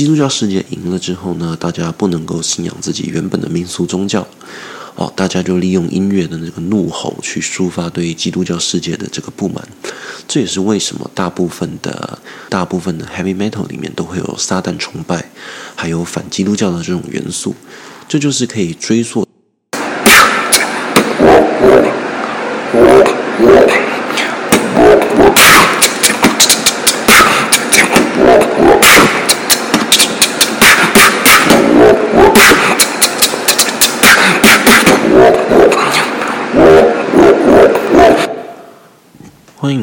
基督教世界赢了之后呢，大家不能够信仰自己原本的民俗宗教，哦，大家就利用音乐的那个怒吼去抒发对基督教世界的这个不满。这也是为什么大部分的大部分的 heavy metal 里面都会有撒旦崇拜，还有反基督教的这种元素。这就是可以追溯。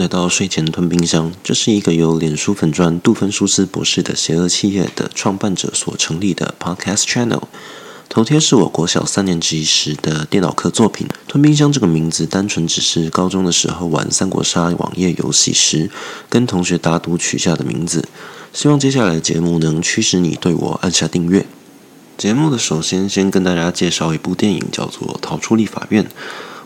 到睡前吞冰箱。这是一个由脸书粉专杜芬舒斯博士的邪恶企业的创办者所成立的 Podcast Channel。头贴是我国小三年级时的电脑课作品。吞冰箱这个名字单纯只是高中的时候玩三国杀网页游戏时跟同学打赌取下的名字。希望接下来的节目能驱使你对我按下订阅。节目的首先先跟大家介绍一部电影，叫做《逃出立法院》。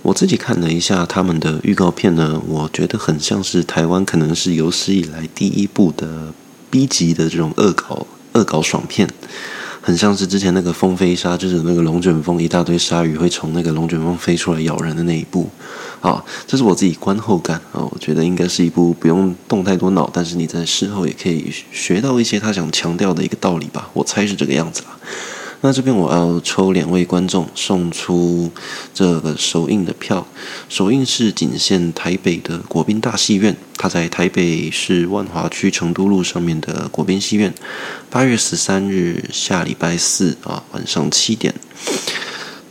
我自己看了一下他们的预告片呢，我觉得很像是台湾可能是有史以来第一部的 B 级的这种恶搞恶搞爽片，很像是之前那个风飞沙，就是那个龙卷风一大堆鲨鱼会从那个龙卷风飞出来咬人的那一部。啊，这是我自己观后感啊，我觉得应该是一部不用动太多脑，但是你在事后也可以学到一些他想强调的一个道理吧，我猜是这个样子啦。那这边我要抽两位观众送出这个首映的票，首映是仅限台北的国宾大戏院，它在台北市万华区成都路上面的国宾戏院，八月十三日下礼拜四啊晚上七点。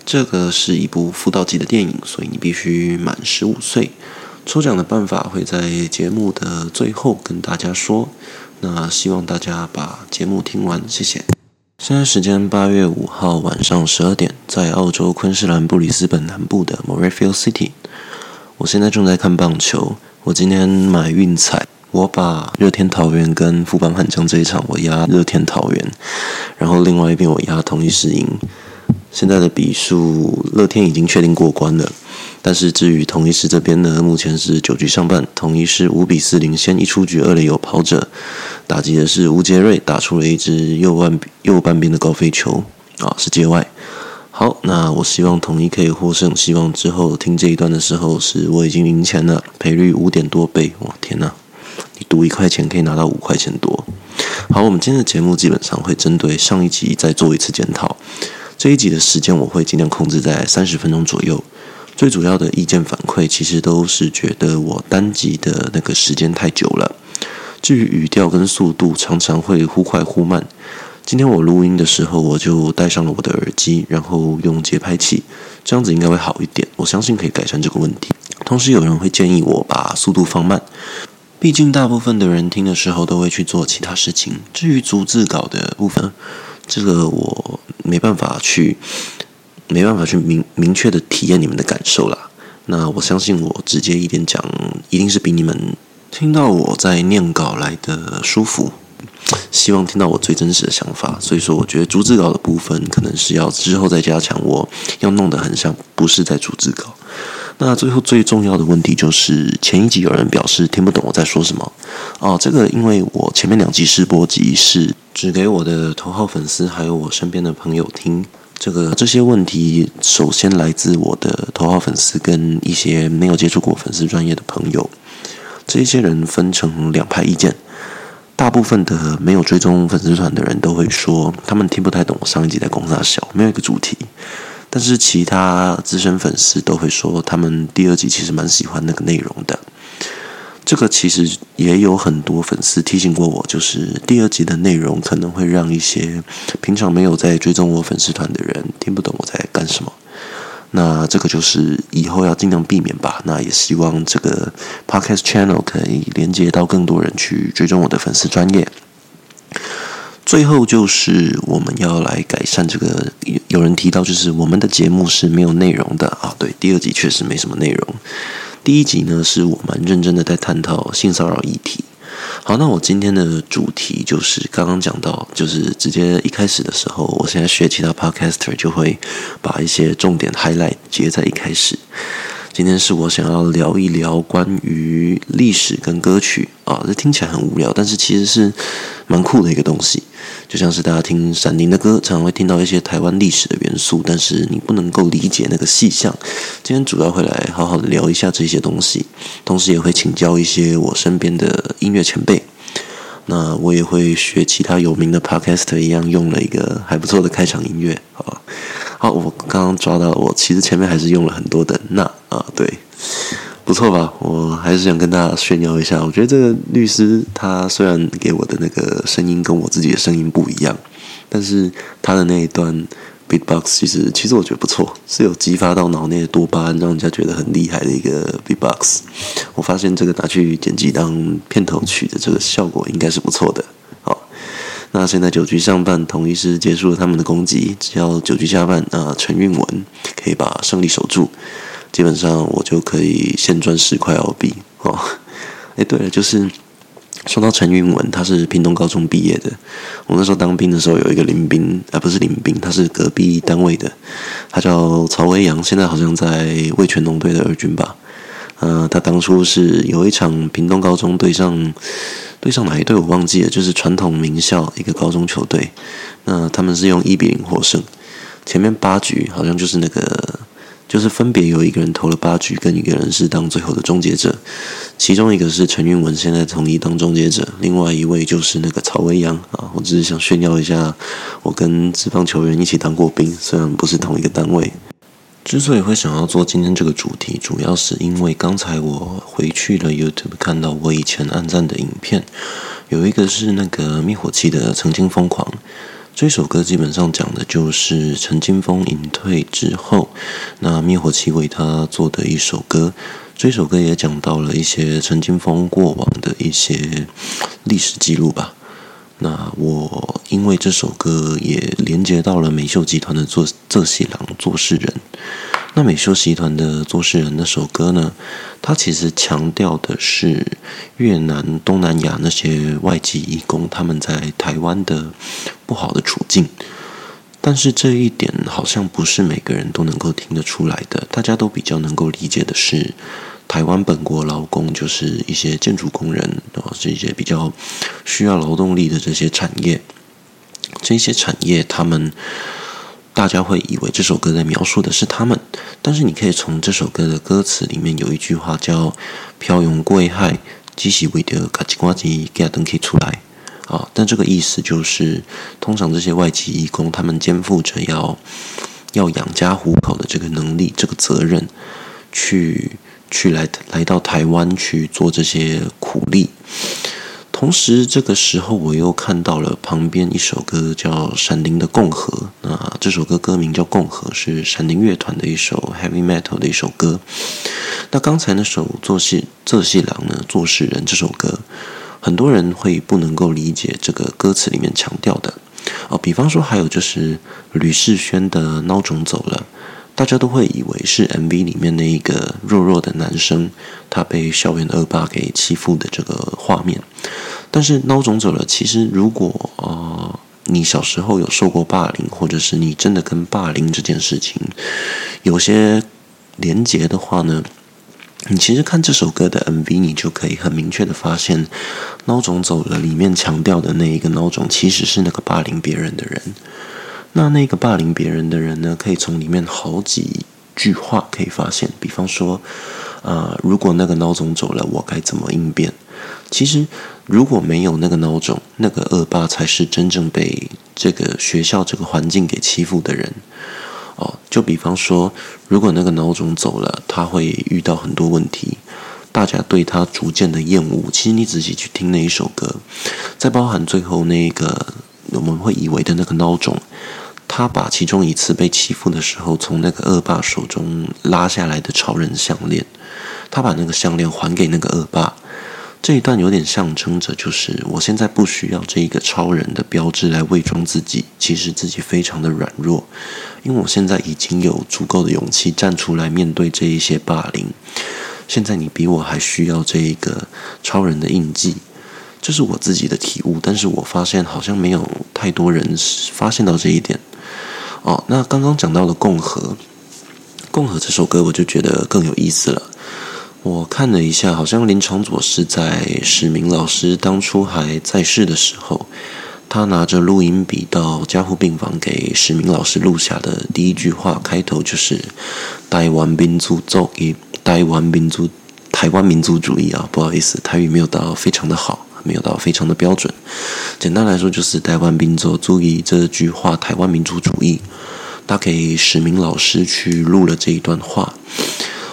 这个是一部辅导级的电影，所以你必须满十五岁。抽奖的办法会在节目的最后跟大家说。那希望大家把节目听完，谢谢。现在时间八月五号晚上十二点，在澳洲昆士兰布里斯本南部的 Morayfield City，我现在正在看棒球。我今天买运彩，我把热天桃园跟富邦悍将这一场我压热天桃园，然后另外一边我压统一狮赢。现在的比数，乐天已经确定过关了。但是至于统一狮这边呢，目前是九局上半，统一狮五比四领先，一出局二垒有跑者，打击的是吴杰瑞，打出了一支右半右半边的高飞球，啊，是界外。好，那我希望统一可以获胜，希望之后听这一段的时候，是我已经赢钱了，赔率五点多倍，哇，天哪！你赌一块钱可以拿到五块钱多。好，我们今天的节目基本上会针对上一集再做一次检讨，这一集的时间我会尽量控制在三十分钟左右。最主要的意见反馈，其实都是觉得我单集的那个时间太久了。至于语调跟速度，常常会忽快忽慢。今天我录音的时候，我就戴上了我的耳机，然后用节拍器，这样子应该会好一点。我相信可以改善这个问题。同时，有人会建议我把速度放慢，毕竟大部分的人听的时候都会去做其他事情。至于逐字稿的部分，这个我没办法去。没办法去明明确的体验你们的感受啦。那我相信我直接一点讲，一定是比你们听到我在念稿来的舒服。希望听到我最真实的想法。所以说，我觉得逐字稿的部分可能是要之后再加强。我要弄得很像不是在逐字稿。那最后最重要的问题就是，前一集有人表示听不懂我在说什么哦。这个因为我前面两集试播集是只给我的头号粉丝还有我身边的朋友听。这个这些问题首先来自我的头号粉丝跟一些没有接触过粉丝专业的朋友，这些人分成两派意见。大部分的没有追踪粉丝团的人都会说，他们听不太懂我上一集在攻三小，没有一个主题。但是其他资深粉丝都会说，他们第二集其实蛮喜欢那个内容的。这个其实也有很多粉丝提醒过我，就是第二集的内容可能会让一些平常没有在追踪我粉丝团的人听不懂我在干什么。那这个就是以后要尽量避免吧。那也希望这个 Podcast Channel 可以连接到更多人去追踪我的粉丝专业。最后就是我们要来改善这个，有人提到就是我们的节目是没有内容的啊。对，第二集确实没什么内容。第一集呢，是我们认真的在探讨性骚扰议题。好，那我今天的主题就是刚刚讲到，就是直接一开始的时候，我现在学其他 podcaster 就会把一些重点 highlight 接在一开始。今天是我想要聊一聊关于历史跟歌曲啊，这听起来很无聊，但是其实是蛮酷的一个东西。就像是大家听闪灵的歌，常常会听到一些台湾历史的元素，但是你不能够理解那个细项。今天主要会来好好的聊一下这些东西，同时也会请教一些我身边的音乐前辈。那我也会学其他有名的 podcast 一样，用了一个还不错的开场音乐。好，好，我刚刚抓到，我其实前面还是用了很多的那啊，对。不错吧？我还是想跟大家炫耀一下。我觉得这个律师他虽然给我的那个声音跟我自己的声音不一样，但是他的那一段 beatbox 其实其实我觉得不错，是有激发到脑内的多巴胺，让人家觉得很厉害的一个 beatbox。我发现这个拿去剪辑当片头曲的这个效果应该是不错的。好，那现在九局上半，统一狮结束了他们的攻击，只要九局下半，啊，陈韵文可以把胜利守住。基本上我就可以现赚十块澳币哦。哎，对了，就是说到陈云文，他是屏东高中毕业的。我那时候当兵的时候，有一个邻兵，啊，不是邻兵，他是隔壁单位的，他叫曹维阳，现在好像在味全龙队的二军吧。呃，他当初是有一场屏东高中对上对上哪一队我忘记了，就是传统名校一个高中球队。那他们是用一比零获胜，前面八局好像就是那个。就是分别有一个人投了八局，跟一个人是当最后的终结者。其中一个是陈韵文，现在统一当终结者；另外一位就是那个曹维阳啊。我只是想炫耀一下，我跟职棒球员一起当过兵，虽然不是同一个单位。之所以会想要做今天这个主题，主要是因为刚才我回去了 YouTube，看到我以前按赞的影片，有一个是那个灭火器的《曾经疯狂》。这首歌基本上讲的就是陈金峰隐退之后，那灭火器为他做的一首歌。这首歌也讲到了一些陈金峰过往的一些历史记录吧。那我因为这首歌也连接到了美秀集团的做这戏郎做事人。那美秀集团的做事人那首歌呢，它其实强调的是越南、东南亚那些外籍移工他们在台湾的不好的处境，但是这一点好像不是每个人都能够听得出来的。大家都比较能够理解的是，台湾本国劳工就是一些建筑工人，啊，是一些比较需要劳动力的这些产业，这些产业他们。大家会以为这首歌在描述的是他们，但是你可以从这首歌的歌词里面有一句话叫“漂洋过海，只是为了卡几块钱给他登记出来”啊，但这个意思就是，通常这些外籍义工他们肩负着要要养家糊口的这个能力、这个责任，去去来来到台湾去做这些苦力。同时，这个时候我又看到了旁边一首歌，叫《闪灵的共和》。那这首歌歌名叫《共和》，是闪灵乐团的一首 heavy metal 的一首歌。那刚才那首做戏做戏郎呢，做事人这首歌，很多人会不能够理解这个歌词里面强调的哦。比方说，还有就是吕士轩的《孬种走了》。大家都会以为是 MV 里面那一个弱弱的男生，他被校园恶霸给欺负的这个画面。但是孬种走了，其实如果呃你小时候有受过霸凌，或者是你真的跟霸凌这件事情有些连结的话呢，你其实看这首歌的 MV，你就可以很明确的发现，孬种走了里面强调的那一个孬种，其实是那个霸凌别人的人。那那个霸凌别人的人呢，可以从里面好几句话可以发现，比方说，啊、呃，如果那个孬种走了，我该怎么应变？其实如果没有那个孬种，那个恶霸才是真正被这个学校这个环境给欺负的人。哦，就比方说，如果那个孬种走了，他会遇到很多问题，大家对他逐渐的厌恶。其实你仔细去听那一首歌，再包含最后那个我们会以为的那个孬种。他把其中一次被欺负的时候，从那个恶霸手中拉下来的超人项链，他把那个项链还给那个恶霸。这一段有点象征着，就是我现在不需要这一个超人的标志来伪装自己，其实自己非常的软弱，因为我现在已经有足够的勇气站出来面对这一些霸凌。现在你比我还需要这一个超人的印记。这是我自己的体悟，但是我发现好像没有太多人发现到这一点。哦，那刚刚讲到的《共和》，《共和》这首歌我就觉得更有意思了。我看了一下，好像林长佐是在史明老师当初还在世的时候，他拿着录音笔到加护病房给史明老师录下的第一句话，开头就是“台湾民族主义”，台湾民族，台湾民族主义啊，不好意思，台语没有到非常的好，没有到非常的标准。简单来说，就是“台湾民族主义”这句话，台湾民族主义，他给史明老师去录了这一段话。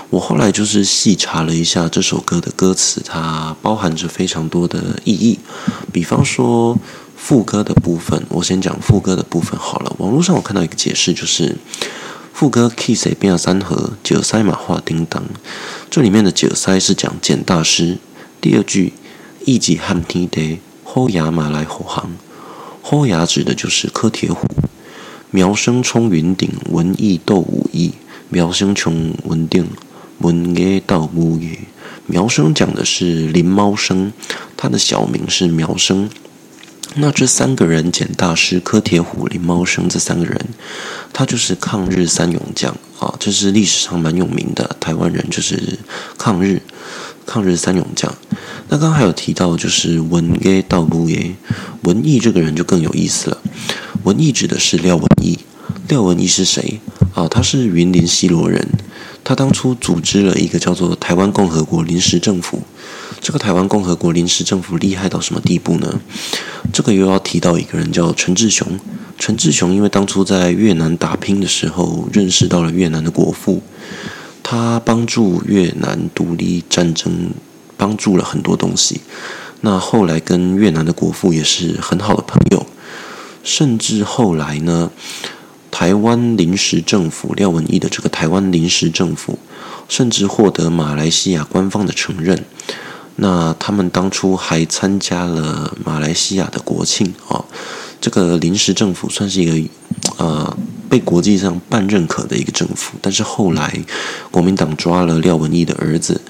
我后来就是细查了一下这首歌的歌词，它包含着非常多的意义。比方说副歌的部分，我先讲副歌的部分好了。网络上我看到一个解释，就是副歌 “kiss 变三和九塞马画叮当”，这里面的九塞是讲简大师。第二句“一级汉天地，后牙马来虎航”，后牙指的就是柯铁虎。苗生冲云顶，文艺斗武艺，苗生穷云顶。文艺到木语，苗生讲的是林茂生，他的小名是苗生。那这三个人，简大师、柯铁虎、林茂生这三个人，他就是抗日三勇将啊，这是历史上蛮有名的台湾人，就是抗日抗日三勇将。那刚刚还有提到，就是文艺到木语，文艺这个人就更有意思了。文艺指的是廖文毅，廖文毅是谁啊？他是云林西螺人。他当初组织了一个叫做台湾共和国临时政府。这个台湾共和国临时政府厉害到什么地步呢？这个又要提到一个人叫陈志雄。陈志雄因为当初在越南打拼的时候，认识到了越南的国父，他帮助越南独立战争，帮助了很多东西。那后来跟越南的国父也是很好的朋友，甚至后来呢，台湾临时政府廖文毅的这个台湾临时政府，甚至获得马来西亚官方的承认。那他们当初还参加了马来西亚的国庆啊，这个临时政府算是一个呃被国际上半认可的一个政府。但是后来国民党抓了廖文毅的儿子，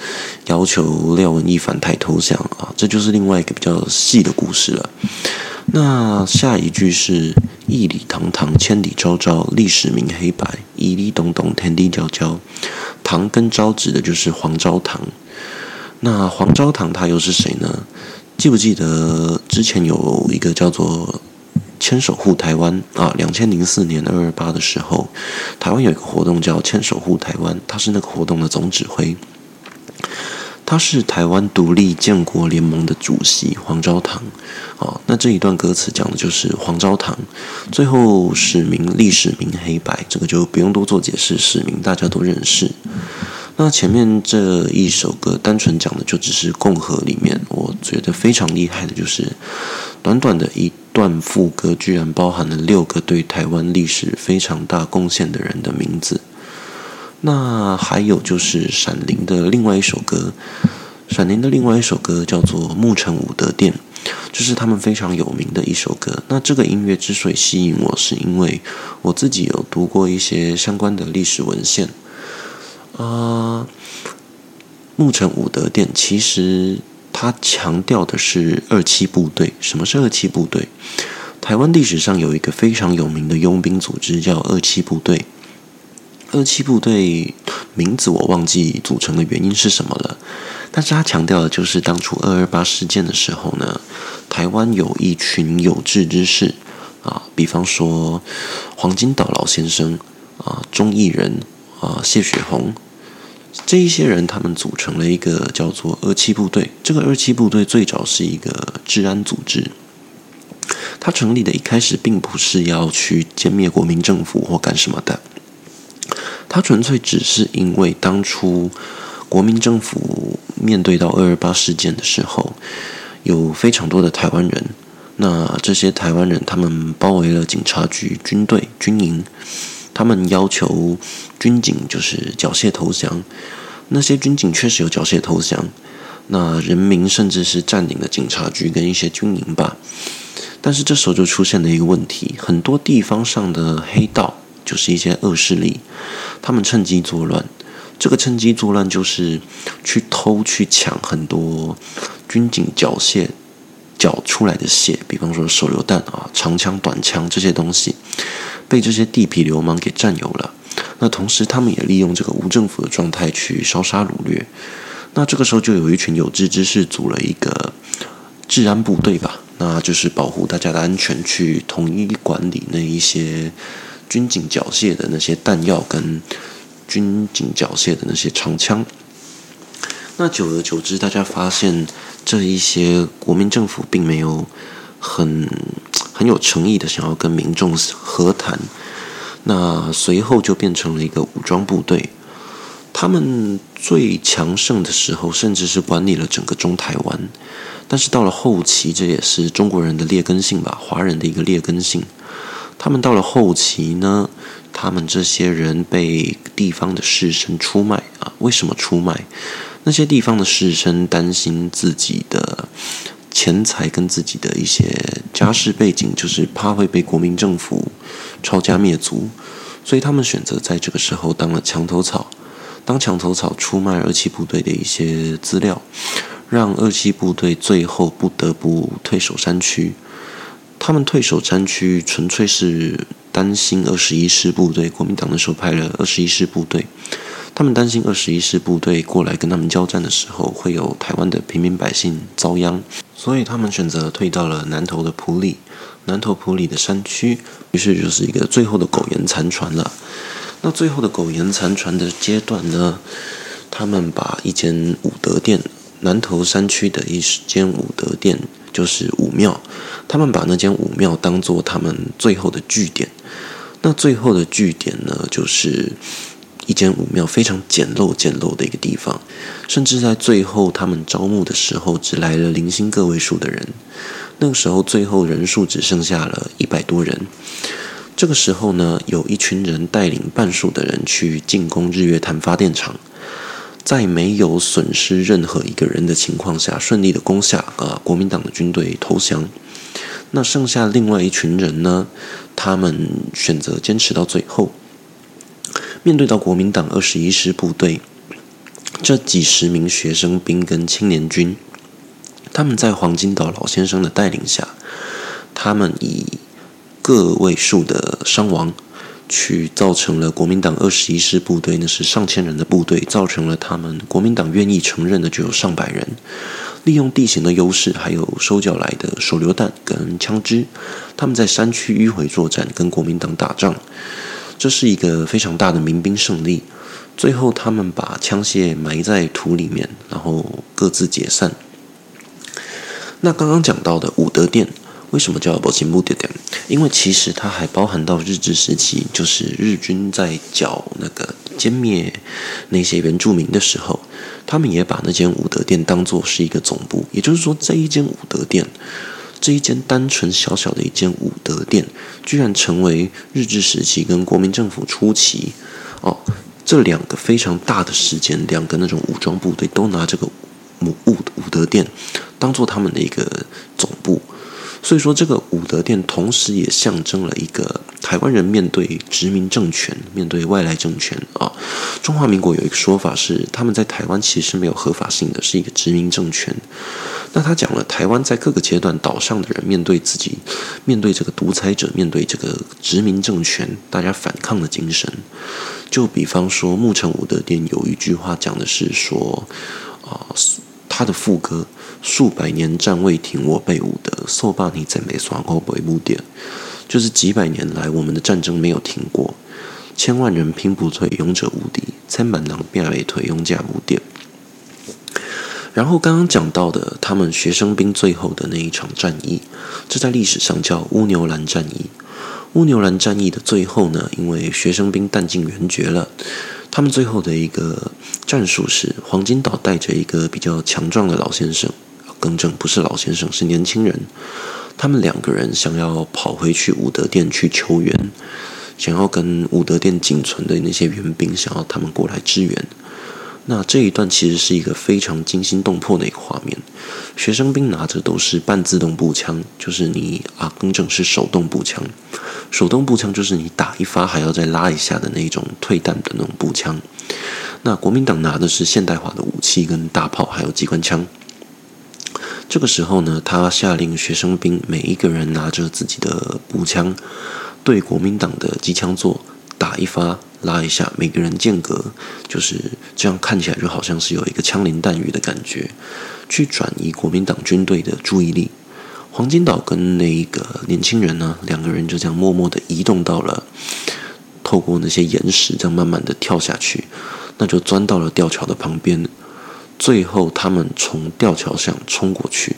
要求廖文毅反台投降啊，这就是另外一个比较细的故事了。那下一句是“义理堂堂，千里昭昭，历史明黑白；义理东东，天地昭昭。”堂跟昭指的就是黄昭堂。那黄昭堂他又是谁呢？记不记得之前有一个叫做“牵手护台湾”啊？两千零四年二二八的时候，台湾有一个活动叫“牵手护台湾”，他是那个活动的总指挥。他是台湾独立建国联盟的主席黄昭堂，哦，那这一段歌词讲的就是黄昭堂。最后史明历史明黑白，这个就不用多做解释，史明大家都认识。那前面这一首歌单纯讲的就只是共和里面，我觉得非常厉害的就是短短的一段副歌，居然包含了六个对台湾历史非常大贡献的人的名字。那还有就是闪灵的另外一首歌，闪灵的另外一首歌叫做《牧城武德殿》，这是他们非常有名的一首歌。那这个音乐之所以吸引我，是因为我自己有读过一些相关的历史文献。啊、呃，木城武德殿其实它强调的是二七部队。什么是二七部队？台湾历史上有一个非常有名的佣兵组织叫二七部队。二七部队名字我忘记组成的原因是什么了，但是他强调的就是当初二二八事件的时候呢，台湾有一群有志之士啊，比方说黄金岛老先生啊、钟义仁啊、谢雪红这一些人，他们组成了一个叫做二七部队。这个二七部队最早是一个治安组织，它成立的一开始并不是要去歼灭国民政府或干什么的。它纯粹只是因为当初国民政府面对到二二八事件的时候，有非常多的台湾人，那这些台湾人他们包围了警察局、军队、军营，他们要求军警就是缴械投降。那些军警确实有缴械投降，那人民甚至是占领了警察局跟一些军营吧。但是这时候就出现了一个问题，很多地方上的黑道。就是一些恶势力，他们趁机作乱。这个趁机作乱就是去偷、去抢很多军警缴械缴出来的械，比方说手榴弹啊、长枪、短枪这些东西，被这些地痞流氓给占有了。那同时，他们也利用这个无政府的状态去烧杀掳掠。那这个时候就有一群有志之士组了一个治安部队吧，那就是保护大家的安全，去统一管理那一些军警缴械的那些弹药跟军警缴械的那些长枪。那久而久之，大家发现这一些国民政府并没有很很有诚意的想要跟民众和谈。那随后就变成了一个武装部队。他们最强盛的时候，甚至是管理了整个中台湾。但是到了后期，这也是中国人的劣根性吧，华人的一个劣根性。他们到了后期呢，他们这些人被地方的士绅出卖啊？为什么出卖？那些地方的士绅担心自己的钱财跟自己的一些家世背景，就是怕会被国民政府抄家灭族，所以他们选择在这个时候当了墙头草，当墙头草出卖二七部队的一些资料，让二七部队最后不得不退守山区。他们退守山区，纯粹是担心二十一师部队，国民党的时候派了二十一师部队。他们担心二十一师部队过来跟他们交战的时候，会有台湾的平民百姓遭殃，所以他们选择退到了南投的埔里，南投埔里的山区，于是就是一个最后的苟延残喘了。那最后的苟延残喘的阶段呢，他们把一间武德殿，南投山区的一间武德殿，就是武庙，他们把那间武庙当做他们最后的据点。那最后的据点呢，就是。一间武庙非常简陋、简陋的一个地方，甚至在最后他们招募的时候，只来了零星个位数的人。那个时候，最后人数只剩下了一百多人。这个时候呢，有一群人带领半数的人去进攻日月潭发电厂，在没有损失任何一个人的情况下，顺利的攻下啊，国民党的军队投降。那剩下另外一群人呢，他们选择坚持到最后。面对到国民党二十一师部队，这几十名学生兵跟青年军，他们在黄金岛老先生的带领下，他们以个位数的伤亡，去造成了国民党二十一师部队，那是上千人的部队，造成了他们国民党愿意承认的就有上百人，利用地形的优势，还有收缴来的手榴弹跟枪支，他们在山区迂回作战，跟国民党打仗。这是一个非常大的民兵胜利。最后，他们把枪械埋在土里面，然后各自解散。那刚刚讲到的武德殿，为什么叫保清木殿？因为其实它还包含到日治时期，就是日军在剿那个歼灭那些原住民的时候，他们也把那间武德殿当做是一个总部。也就是说，这一间武德殿。这一间单纯小小的一间武德殿，居然成为日治时期跟国民政府初期，哦，这两个非常大的时间，两个那种武装部队都拿这个武武武德殿当做他们的一个总部。所以说，这个武德殿同时也象征了一个台湾人面对殖民政权、面对外来政权啊。中华民国有一个说法是，他们在台湾其实是没有合法性的，是一个殖民政权。那他讲了，台湾在各个阶段岛上的人面对自己、面对这个独裁者、面对这个殖民政权，大家反抗的精神。就比方说，木城武德殿有一句话讲的是说，啊，他的副歌。数百年战未停，我辈武德，受罢你怎没耍过北部点？就是几百年来，我们的战争没有停过，千万人拼不退，勇者无敌，千万人变为退，勇者无敌。然后刚刚讲到的，他们学生兵最后的那一场战役，这在历史上叫乌牛兰战役。乌牛兰战役的最后呢，因为学生兵弹尽援绝了。他们最后的一个战术是，黄金岛带着一个比较强壮的老先生，更正不是老先生，是年轻人。他们两个人想要跑回去武德殿去求援，想要跟武德殿仅存的那些援兵，想要他们过来支援。那这一段其实是一个非常惊心动魄的一个画面。学生兵拿着都是半自动步枪，就是你啊，更正是手动步枪。手动步枪就是你打一发还要再拉一下的那种退弹的那种步枪。那国民党拿的是现代化的武器跟大炮，还有机关枪。这个时候呢，他下令学生兵每一个人拿着自己的步枪，对国民党的机枪座打一发，拉一下，每个人间隔就是这样，看起来就好像是有一个枪林弹雨的感觉，去转移国民党军队的注意力。黄金岛跟那一个年轻人呢，两个人就这样默默的移动到了，透过那些岩石，这样慢慢的跳下去，那就钻到了吊桥的旁边。最后，他们从吊桥上冲过去，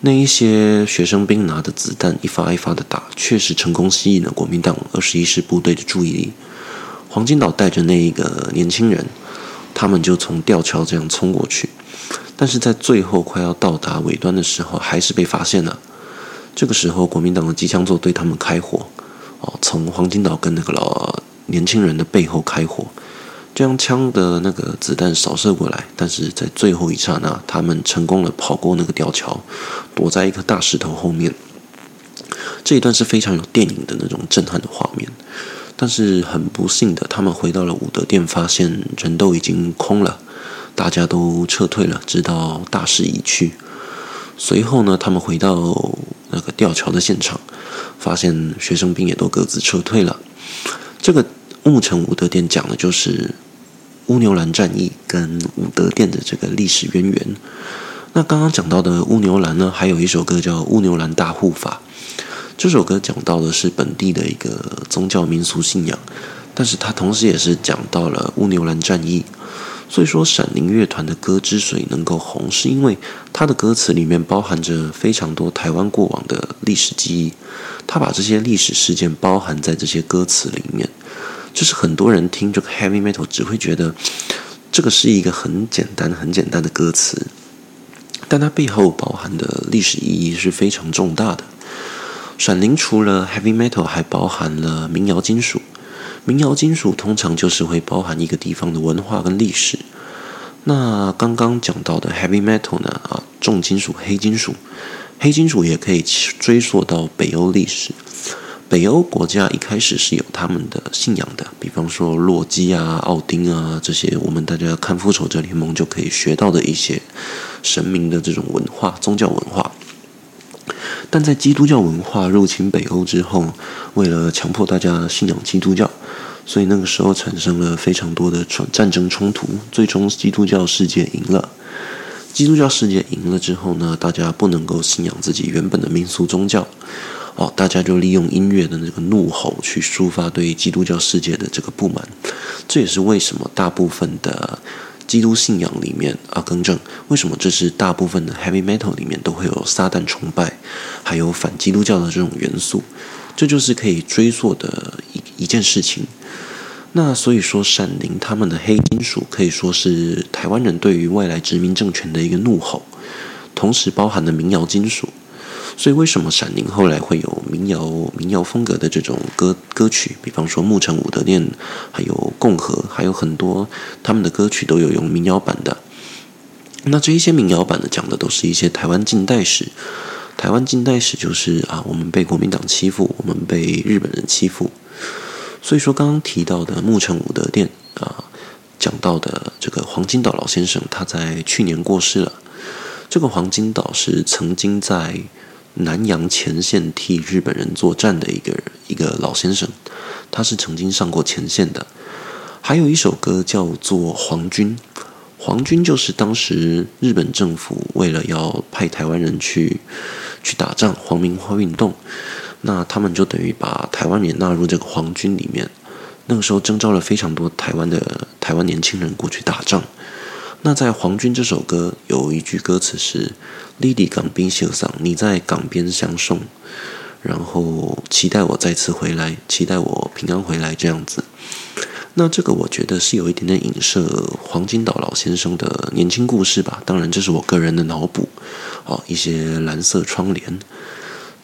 那一些学生兵拿着子弹一发一发的打，确实成功吸引了国民党二十一师部队的注意力。黄金岛带着那一个年轻人，他们就从吊桥这样冲过去，但是在最后快要到达尾端的时候，还是被发现了。这个时候，国民党的机枪座对他们开火，哦，从黄金岛跟那个老年轻人的背后开火，将枪的那个子弹扫射过来，但是在最后一刹那，他们成功的跑过那个吊桥，躲在一颗大石头后面。这一段是非常有电影的那种震撼的画面。但是很不幸的，他们回到了武德殿，发现人都已经空了，大家都撤退了，直到大势已去。随后呢，他们回到那个吊桥的现场，发现学生兵也都各自撤退了。这个木城武德殿讲的就是乌牛兰战役跟武德殿的这个历史渊源。那刚刚讲到的乌牛兰呢，还有一首歌叫《乌牛兰大护法》。这首歌讲到的是本地的一个宗教民俗信仰，但是它同时也是讲到了乌牛兰战役。所以说，闪灵乐团的歌之所以能够红，是因为它的歌词里面包含着非常多台湾过往的历史记忆，它把这些历史事件包含在这些歌词里面。就是很多人听这个 heavy metal 只会觉得这个是一个很简单、很简单的歌词，但它背后包含的历史意义是非常重大的。闪灵除了 heavy metal，还包含了民谣金属。民谣金属通常就是会包含一个地方的文化跟历史。那刚刚讲到的 heavy metal 呢？啊，重金属、黑金属，黑金属也可以追溯到北欧历史。北欧国家一开始是有他们的信仰的，比方说洛基啊、奥丁啊这些，我们大家看复仇者联盟就可以学到的一些神明的这种文化、宗教文化。但在基督教文化入侵北欧之后，为了强迫大家信仰基督教，所以那个时候产生了非常多的战争冲突。最终，基督教世界赢了。基督教世界赢了之后呢，大家不能够信仰自己原本的民俗宗教，哦，大家就利用音乐的那个怒吼去抒发对基督教世界的这个不满。这也是为什么大部分的。基督信仰里面啊，更正，为什么这是大部分的 heavy metal 里面都会有撒旦崇拜，还有反基督教的这种元素，这就是可以追溯的一一件事情。那所以说，闪灵他们的黑金属可以说是台湾人对于外来殖民政权的一个怒吼，同时包含了民谣金属。所以，为什么闪灵后来会有民谣民谣风格的这种歌歌曲？比方说《牧城武德殿》，还有《共和》，还有很多他们的歌曲都有用民谣版的。那这一些民谣版的讲的都是一些台湾近代史。台湾近代史就是啊，我们被国民党欺负，我们被日本人欺负。所以说，刚刚提到的《牧城武德殿》啊，讲到的这个黄金岛老先生，他在去年过世了。这个黄金岛是曾经在南洋前线替日本人作战的一个一个老先生，他是曾经上过前线的。还有一首歌叫做《皇军》，皇军就是当时日本政府为了要派台湾人去去打仗，皇民化运动，那他们就等于把台湾也纳入这个皇军里面。那个时候征召了非常多台湾的台湾年轻人过去打仗。那在《皇军》这首歌有一句歌词是“你伫港边相送”，你在港边相送，然后期待我再次回来，期待我平安回来这样子。那这个我觉得是有一点点影射黄金岛老先生的年轻故事吧。当然，这是我个人的脑补。哦，一些蓝色窗帘。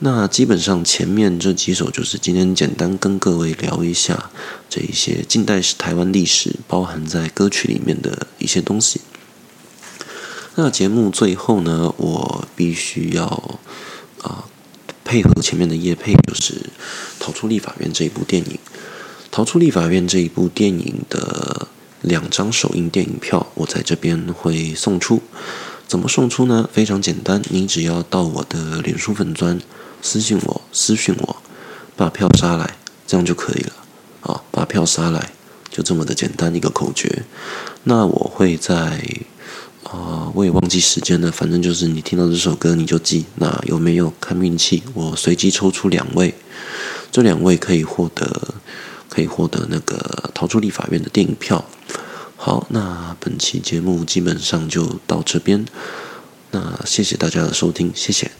那基本上前面这几首就是今天简单跟各位聊一下这一些近代史台湾历史包含在歌曲里面的一些东西。那节目最后呢，我必须要啊、配合前面的叶配，就是《逃出立法院》这一部电影，《逃出立法院》这一部电影的两张首映电影票，我在这边会送出。怎么送出呢？非常简单，你只要到我的脸书粉专。私信我，私讯我，把票杀来，这样就可以了。啊，把票杀来，就这么的简单一个口诀。那我会在啊、我也忘记时间了，反正就是你听到这首歌你就记。那有没有看运气？我随机抽出两位，这两位可以获得可以获得那个逃出立法院的电影票。好，那本期节目基本上就到这边。那谢谢大家的收听，谢谢。